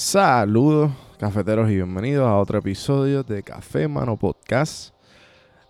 Saludos, cafeteros, y bienvenidos a otro episodio de Café Mano Podcast,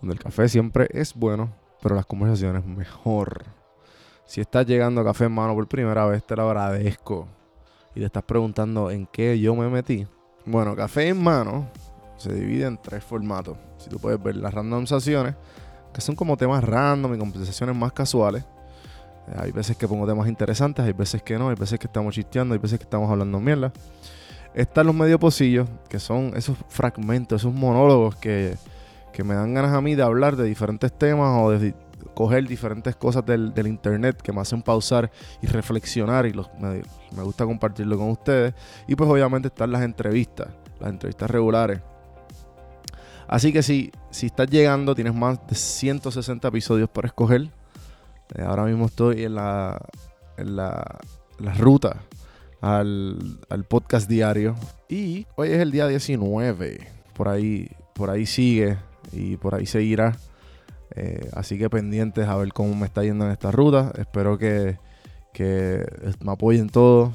donde el café siempre es bueno, pero las conversaciones mejor. Si estás llegando a Café Mano por primera vez, te lo agradezco. Y te estás preguntando en qué yo me metí. Bueno, Café en Mano se divide en tres formatos. Si tú puedes ver las randomizaciones, que son como temas random y conversaciones más casuales. Eh, Hay veces que pongo temas interesantes, hay veces que no, hay veces que estamos chisteando, hay veces que estamos hablando mierda. Están los medio pocillos, que son esos fragmentos, esos monólogos que, que me dan ganas a mí de hablar de diferentes temas o de coger diferentes cosas del, internet que me hacen pausar y reflexionar y los, me, me gusta compartirlo con ustedes. Y pues obviamente están las entrevistas, las entrevistas regulares. Así que si, si estás llegando, tienes más de 160 episodios para escoger. Eh, ahora mismo estoy en la, en la, la ruta al, al podcast diario. Y hoy es el día 19. Por ahí, por ahí sigue y por ahí seguirá. Eh, así que pendientes a ver cómo me está yendo en esta ruta. Espero que, que me apoyen todos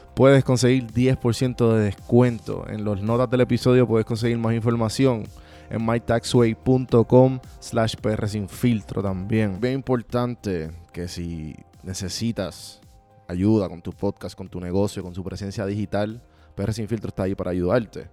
puedes conseguir 10% de descuento. En las notas del episodio puedes conseguir más información en mytaxway.com slash PR sin filtro también. Bien importante que si necesitas ayuda con tu podcast, con tu negocio, con su presencia digital, PR sin filtro está ahí para ayudarte.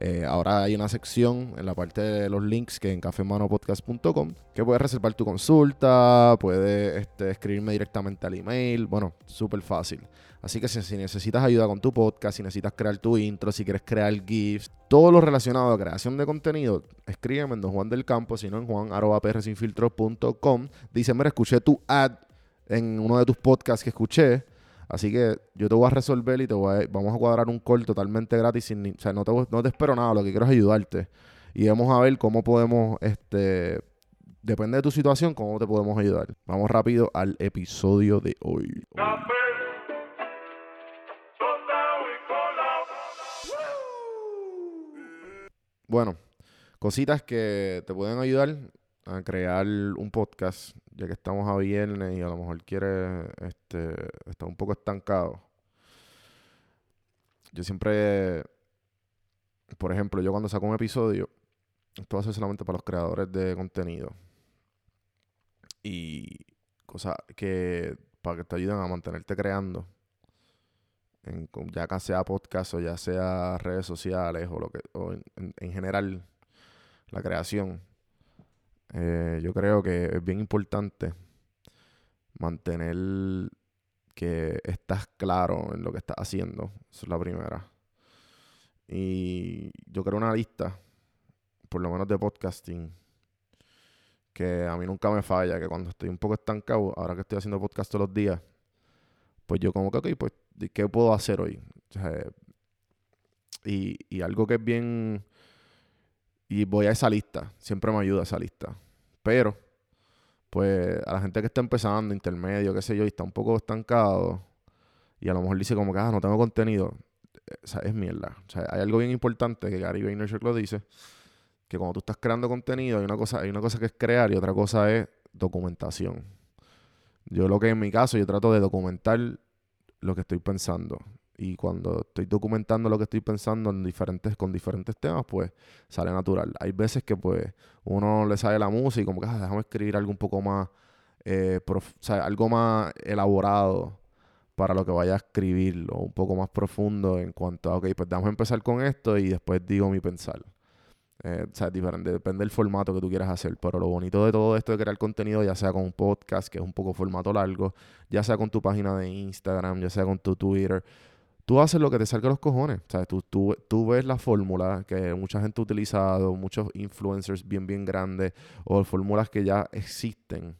Eh, ahora hay una sección en la parte de los links que en cafemanopodcast.com que puedes reservar tu consulta, puedes este, escribirme directamente al email, bueno, súper fácil. Así que si, si necesitas ayuda con tu podcast, si necesitas crear tu intro, si quieres crear GIFs, todo lo relacionado a creación de contenido, escríbeme en Don Juan del Campo, si no en juan.prsinfiltro.com. Dice, mira, escuché tu ad en uno de tus podcasts que escuché. Así que yo te voy a resolver y te voy a- vamos a cuadrar un call totalmente gratis. Sin, o sea, no te, no te espero nada, lo que quiero es ayudarte. Y vamos a ver cómo podemos, este, depende de tu situación, cómo te podemos ayudar. Vamos rápido al episodio de hoy. Bueno, cositas que te pueden ayudar a crear un podcast, ya que estamos a viernes y a lo mejor quieres, este, está un poco estancado. Yo siempre, por ejemplo, yo cuando saco un episodio, esto va a ser solamente para los creadores de contenido. Y cosas que, para que te ayuden a mantenerte creando. En, ya que sea podcast o ya sea redes sociales o lo que o en- en general la creación eh, yo creo que es bien importante mantener que estás claro en lo que estás haciendo esa es la primera y yo creo una lista por lo menos de podcasting que a mí nunca me falla que cuando estoy un poco estancado ahora que estoy haciendo podcast todos los días pues yo como que, ok, pues, ¿de ¿qué puedo hacer hoy? Y, y algo que es bien... Y voy a esa lista, siempre me ayuda esa lista. Pero, pues, a la gente que está empezando, intermedio, qué sé yo, y está un poco estancado, y a lo mejor dice como que, ah, no tengo contenido, eh, o sea, es mierda. O sea, hay algo bien importante que Gary Vaynerchuk lo dice, que cuando tú estás creando contenido, hay una cosa, hay una cosa que es crear y otra cosa es documentación. Yo lo que en mi caso, yo trato de documentar lo que estoy pensando. Y cuando estoy documentando lo que estoy pensando en diferentes, con diferentes temas, pues sale natural. Hay veces que pues uno le sale la música y como que ah, déjame escribir algo un poco más, eh, prof- o sea, algo más elaborado para lo que vaya a escribir o un poco más profundo en cuanto a, ok, pues vamos a empezar con esto y después digo mi pensar. Eh, o sea, diferente, depende del formato que tú quieras hacer. Pero lo bonito de todo esto de crear contenido, ya sea con un podcast, que es un poco formato largo, ya sea con tu página de Instagram, ya sea con tu Twitter, tú haces lo que te salga los cojones. O sea, tú, tú, tú ves la fórmula que mucha gente ha utilizado, muchos influencers bien, bien grandes, o fórmulas que ya existen.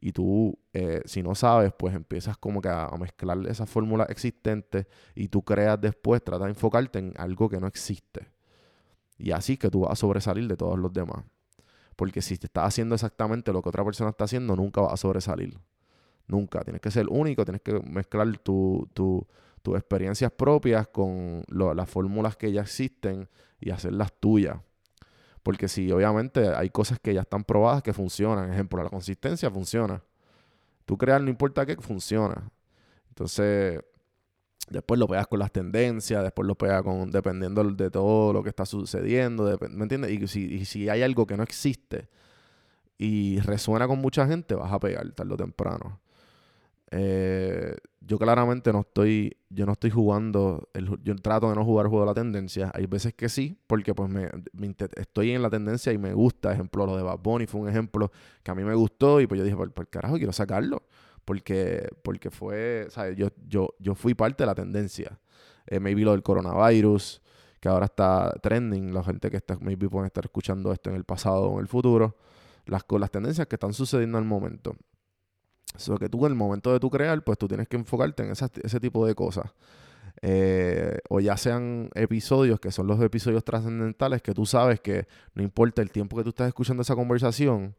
Y tú, eh, si no sabes, pues empiezas como que a, a mezclar esas fórmulas existentes y tú creas después, trata de enfocarte en algo que no existe. Y así que tú vas a sobresalir de todos los demás. Porque si te estás haciendo exactamente lo que otra persona está haciendo, nunca vas a sobresalir. Nunca. Tienes que ser único, tienes que mezclar tu, tu- tus experiencias propias con las fórmulas que ya existen y hacerlas tuyas. Porque si obviamente hay cosas que ya están probadas que funcionan. Ejemplo, la consistencia funciona. Tú crear no importa qué, funciona. Entonces, después lo pegas con las tendencias, después lo pegas con, dependiendo de todo lo que está sucediendo, ¿me entiendes? Si, y si hay algo que no existe y resuena con mucha gente, vas a pegar tarde o temprano. Eh, yo claramente no estoy, yo no estoy jugando, el yo trato de no jugar el juego de la tendencia. Hay veces que sí, porque pues me, estoy en la tendencia y me gusta. Ejemplo, lo de Bad Bunny fue un ejemplo que a mí me gustó y pues yo dije, por, por carajo, quiero sacarlo. Porque, porque fue, ¿sabes? Yo, yo, yo fui parte de la tendencia. Eh, maybe lo del coronavirus, que ahora está trending. La gente que está, maybe pueden estar escuchando esto en el pasado o en el futuro. Las, las tendencias que están sucediendo al momento. Eso que tú en el momento de tu crear, pues tú tienes que enfocarte en esas- ese tipo de cosas. Eh, o ya sean episodios que son los episodios trascendentales que tú sabes que no importa el tiempo que tú estás escuchando esa conversación,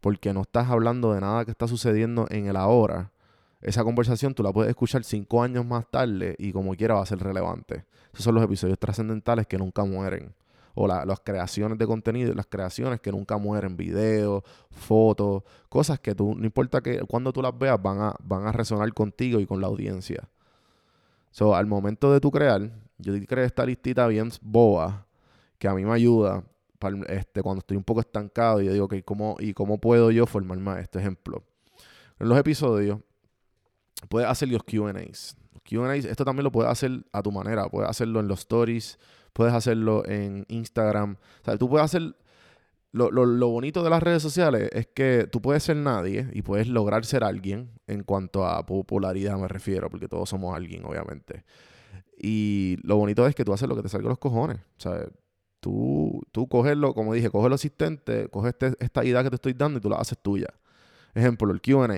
porque no estás hablando de nada que está sucediendo en el ahora. Esa conversación tú la puedes escuchar cinco años más tarde y como quiera va a ser relevante. Esos son los episodios trascendentales que nunca mueren. O la- las creaciones de contenido, las creaciones que nunca mueren, videos, fotos, cosas que tú, no importa que cuando tú las veas, van a, van a resonar contigo y con la audiencia. So, al momento de tu crear, yo creé esta listita bien boba que a mí me ayuda para, este, cuando estoy un poco estancado y yo digo, ok, ¿cómo, ¿y cómo puedo yo formarme a este ejemplo? En los episodios, puedes hacer los QAs. QAs, esto también lo puedes hacer a tu manera. Puedes hacerlo en los stories, puedes hacerlo en Instagram. O sea, tú puedes hacer. Lo, lo- lo bonito de las redes sociales es que tú puedes ser nadie y puedes lograr ser alguien en cuanto a popularidad me refiero, porque todos somos alguien, obviamente. Y lo bonito es que tú haces lo que te salga los cojones. O sea, tú, tú coges lo, como dije, coges lo asistente, coges este- esta idea que te estoy dando y tú la haces tuya. Ejemplo, el QA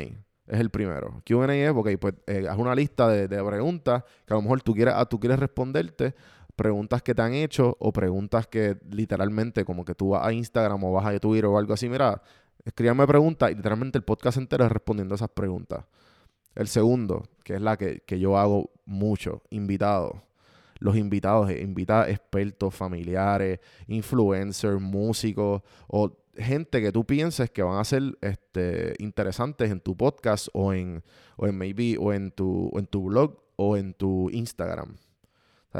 es el primero. QA es, ok, pues eh, haz una lista de, de preguntas que a lo mejor tú quieres, ah, tú quieres responderte, preguntas que te han hecho o preguntas que literalmente, como que tú vas a Instagram o vas a Twitter o algo así, mira, escríbame preguntas y literalmente el podcast entero es respondiendo a esas preguntas. El segundo, que es la que, que yo hago mucho, invitados. Los invitados, eh, invita expertos, familiares, influencers, músicos o gente que tú pienses que van a ser este, interesantes en tu podcast o en, o en maybe o en tu, o en tu blog o en tu Instagram.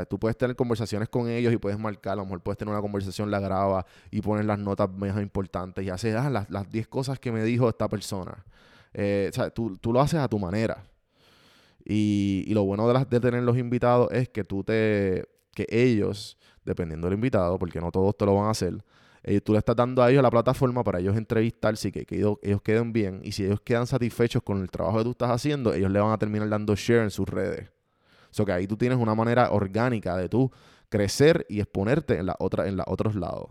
Tú puedes tener conversaciones con ellos y puedes marcar, a lo mejor puedes tener una conversación, la graba y pones las notas más importantes y haces ah, las, las 10 cosas que me dijo esta persona. Eh, tú, tú lo haces a tu manera. Y, y lo bueno de, las, de tener los invitados es que tú te. que ellos, dependiendo del invitado, porque no todos te lo van a hacer, eh, tú le estás dando a ellos la plataforma para ellos entrevistarse y que, ellos, queden bien. Y si ellos quedan satisfechos con el trabajo que tú estás haciendo, ellos le van a terminar dando share en sus redes. O sea que ahí tú tienes una manera orgánica de tú crecer y exponerte en la otra, en los otros lados.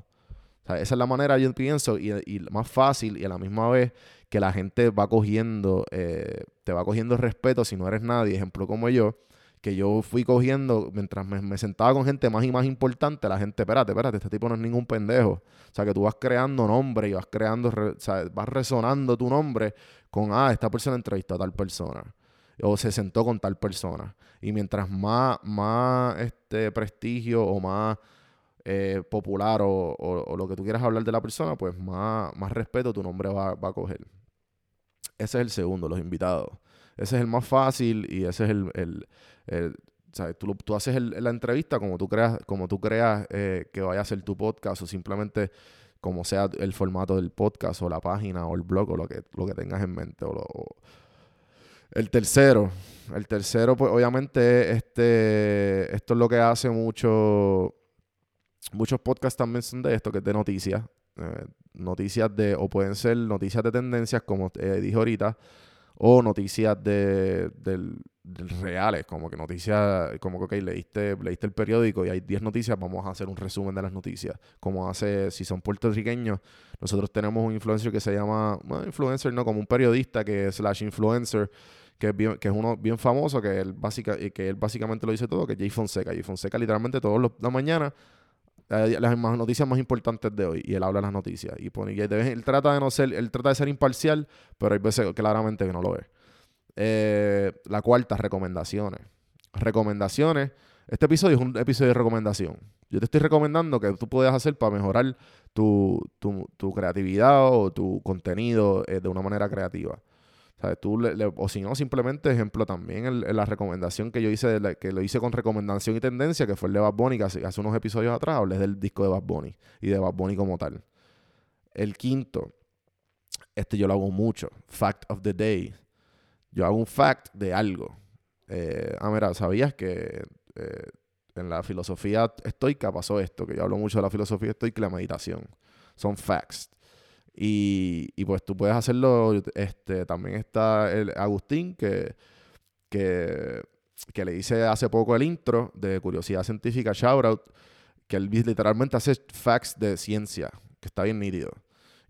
Esa es la manera, yo pienso, y, y más fácil y a la misma vez que la gente va cogiendo, eh, te va cogiendo respeto si no eres nadie, ejemplo como yo, que yo fui cogiendo, mientras me, sentaba con gente más y más importante, la gente, espérate, espérate, este tipo no es ningún pendejo. O sea, que tú vas creando nombre y vas creando, re- o sea, vas resonando tu nombre con, ah, esta persona entrevistó a tal persona. O se sentó con tal persona. Y mientras más, más este prestigio o más eh, popular o, o- lo que tú quieras hablar de la persona, pues más, más respeto tu nombre va, va a coger. Ese es el segundo, los invitados. Ese es el más fácil y ese es el- Tú, haces la entrevista como tú creas, como tú creas eh, que vaya a ser tu podcast o simplemente como sea el formato del podcast o la página o el blog o lo que, lo que tengas en mente. O lo- El tercero, el tercero pues obviamente este, esto es lo que hace mucho, muchos podcasts también son de esto, que es de noticias. Eh, noticias de, o pueden ser noticias de tendencias, como eh, dije ahorita, o noticias de, del reales, como que noticias, como que, ok, leíste, leíste el periódico y hay 10 noticias, vamos a hacer un resumen de las noticias. Como hace, si son puertorriqueños, nosotros tenemos un influencer que se llama, bueno, influencer no, como un periodista que es slash influencer, que es, bien, que es uno bien famoso, que él, básica, que él básicamente lo dice todo, que es Jay Fonseca. Jay Fonseca literalmente todas las mañanas las noticias más importantes de hoy y él habla las noticias y pone y vez- él trata de no ser él trata de ser imparcial pero hay veces claramente que no lo es Eh, la cuarta recomendaciones recomendaciones este episodio es un episodio de recomendación yo te estoy recomendando que tú puedes hacer para mejorar tu, tu, creatividad o tu contenido eh, de una manera creativa ¿Sabes? Tú le- o si no, simplemente, ejemplo, también la recomendación que yo hice, que lo hice con recomendación y tendencia, que fue el de Bad Bunny, que hace, hace unos episodios atrás hablé del disco de Bad Bunny y de Bad Bunny como tal. El quinto, este yo lo hago mucho, Fact of the Day. Yo hago un fact de algo. Eh, ah, mira, ¿sabías que eh, en la filosofía estoica pasó esto? Que yo hablo mucho de la filosofía estoica y la meditación. Son facts. Y, y pues tú puedes hacerlo. Este, también está el Agustín, que, que, que le hice hace poco el intro de Curiosidad Científica Shoutout, que él literalmente hace facts de ciencia, que está bien nítido.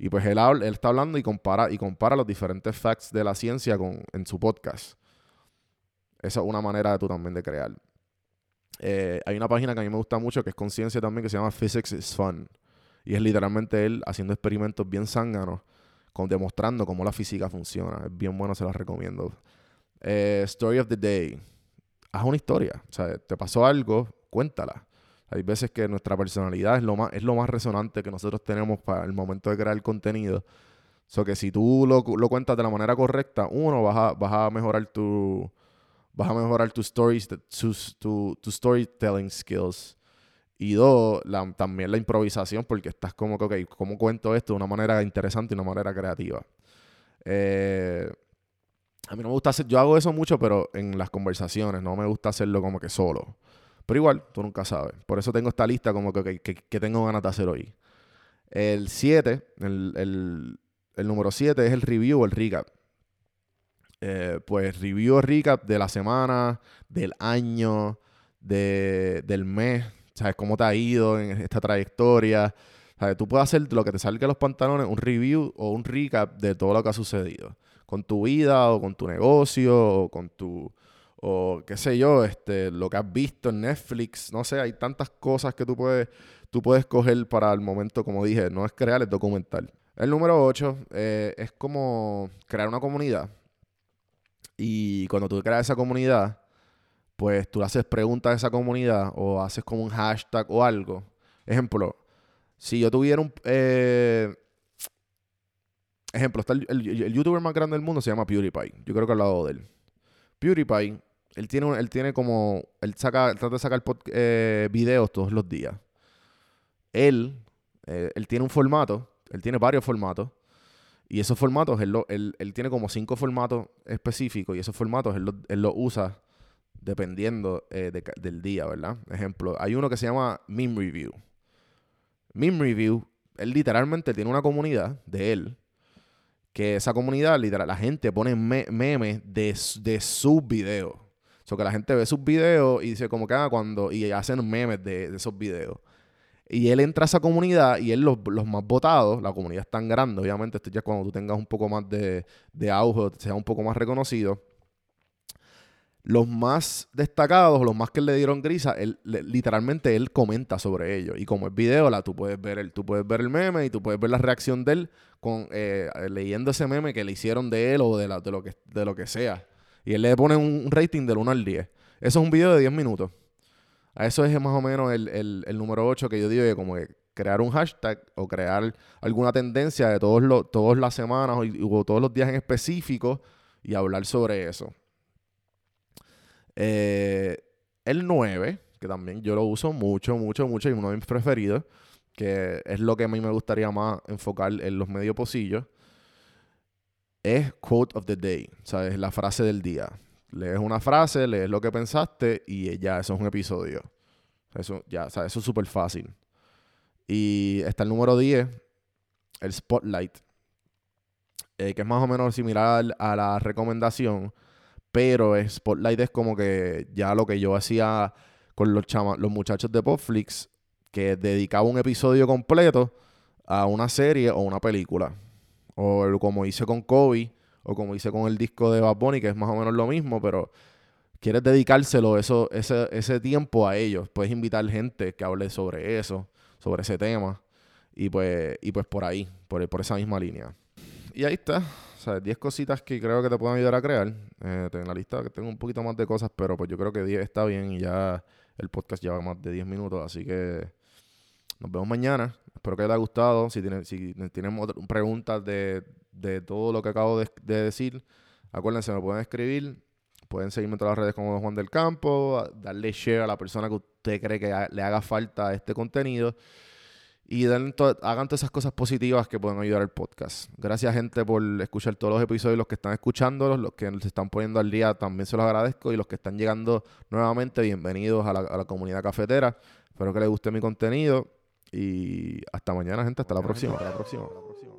Y pues él, habla- él está hablando y compara, y compara los diferentes facts de la ciencia con, en su podcast. Esa es una manera de tú también de crear. Eh, hay una página que a mí me gusta mucho que es conciencia también que se llama Physics is Fun. Y es literalmente él haciendo experimentos bien zánganos, con, demostrando cómo la física funciona. Es bien bueno, se las recomiendo. Eh, story of the Day. Haz una historia. O sea, te pasó algo, cuéntala. Hay veces que nuestra personalidad es lo más, es lo más resonante que nosotros tenemos para el momento de crear contenido. So que si tú lo, lo cuentas de la manera correcta, uno, vas a, vas a mejorar tu. Vas a mejorar tus stories, tu, tu storytelling skills. Y dos, también la improvisación, porque estás como que, ok, ¿cómo cuento esto de una manera interesante y una manera creativa? Eh, a mí no me gusta hacer, yo hago eso mucho, pero en las conversaciones, no me gusta hacerlo como que solo. Pero igual, tú nunca sabes. Por eso tengo esta lista como que, que tengo ganas de hacer hoy. El 7, el, el, el número 7 es el review o el recap. Eh, pues review o recap de la semana, del año, de, del mes, ¿sabes? Cómo te ha ido en esta trayectoria. ¿Sabes? Tú puedes hacer lo que te salga de los pantalones, un review o un recap de todo lo que ha sucedido. Con tu vida o con tu negocio o con tu... O qué sé yo, este, lo que has visto en Netflix. No sé, hay tantas cosas que tú puedes, tú puedes coger para el momento, como dije, no es crear, es documental. El número 8 es como crear una comunidad. Y cuando tú creas esa comunidad, pues tú le haces preguntas a esa comunidad o haces como un hashtag o algo. Ejemplo, si yo tuviera un... eh, ejemplo, está el, el- el youtuber más grande del mundo se llama PewDiePie. Yo creo que he hablado de él. PewDiePie, él tiene, él tiene como... Él saca, él trata de sacar pod- eh, videos todos los días. Él, eh, él tiene un formato, él tiene varios formatos. Y esos formatos, él, lo- él- él tiene como cinco formatos específicos y esos formatos él los los usa dependiendo eh, del día, ¿verdad? Ejemplo, hay uno que se llama Meme Review. Meme Review, él literalmente tiene una comunidad de él, que esa comunidad, literal, la gente pone me- memes de, de sus videos. Que la gente ve sus videos y dice como que ah, cuando, y hacen memes de, esos videos. Y él entra a esa comunidad y él los, los más votados, la comunidad es tan grande, obviamente, esto ya cuando tú tengas un poco más de, de auge, sea un poco más reconocido. Los más destacados, los más que le dieron grisa, él, literalmente él comenta sobre ellos. Y como es video, la, tú, puedes ver el, tú puedes ver el meme y tú puedes ver la reacción de él con, eh, leyendo ese meme que le hicieron de él o de, la- de, lo, que, de lo que sea. Y él le pone un, rating del 1 al 10. Eso es un video de 10 minutos. A eso es más o menos el, el- número 8 que yo digo, como crear un hashtag o crear alguna tendencia de todos los, todas las semanas o, o todos los días en específico y hablar sobre eso. Eh, el 9, que también yo lo uso mucho, mucho, mucho y uno de mis preferidos, que es lo que a mí me gustaría más enfocar en los medios pocillos, es quote of the day, ¿sabes? La frase del día. Lees una frase, lees lo que pensaste y ya, eso es un episodio. Eso, ya, sea, eso es súper fácil. Y está el número 10, el Spotlight, eh, que es más o menos similar a la recomendación, pero Spotlight es como que ya lo que yo hacía con los, chama- los muchachos de Popflix, que dedicaba un episodio completo a una serie o una película. O como hice con Kobe, o como hice con el disco de Bad Bunny, que es más o menos lo mismo, pero quieres dedicárselo eso, ese, ese tiempo a ellos. Puedes invitar gente que hable sobre eso. sobre ese tema. Y pues, y pues por ahí, por, por esa misma línea. Y ahí está. O sea, 10 cositas que creo que te pueden ayudar a crear. Eh, la lista que tengo un poquito más de cosas, pero pues yo creo que 10 está bien y ya el podcast lleva más de 10 minutos. Así que nos vemos mañana. Espero que te haya gustado. Si tienen, si tienen preguntas de, de todo lo que acabo de, de decir, acuérdense, me pueden escribir. Pueden seguirme en todas las redes como Juan del Campo, darle share a la persona que usted cree que le haga falta este contenido y den hagan todas esas cosas positivas que pueden ayudar al podcast. Gracias, gente, por escuchar todos los episodios, los que están escuchándolos, los que se están poniendo al día, también se los agradezco. Y los que están llegando nuevamente, bienvenidos a la, a la comunidad cafetera. Espero que les guste mi contenido. Y hasta mañana, gente. Hasta la próxima. Hasta la próxima. Hasta la próxima.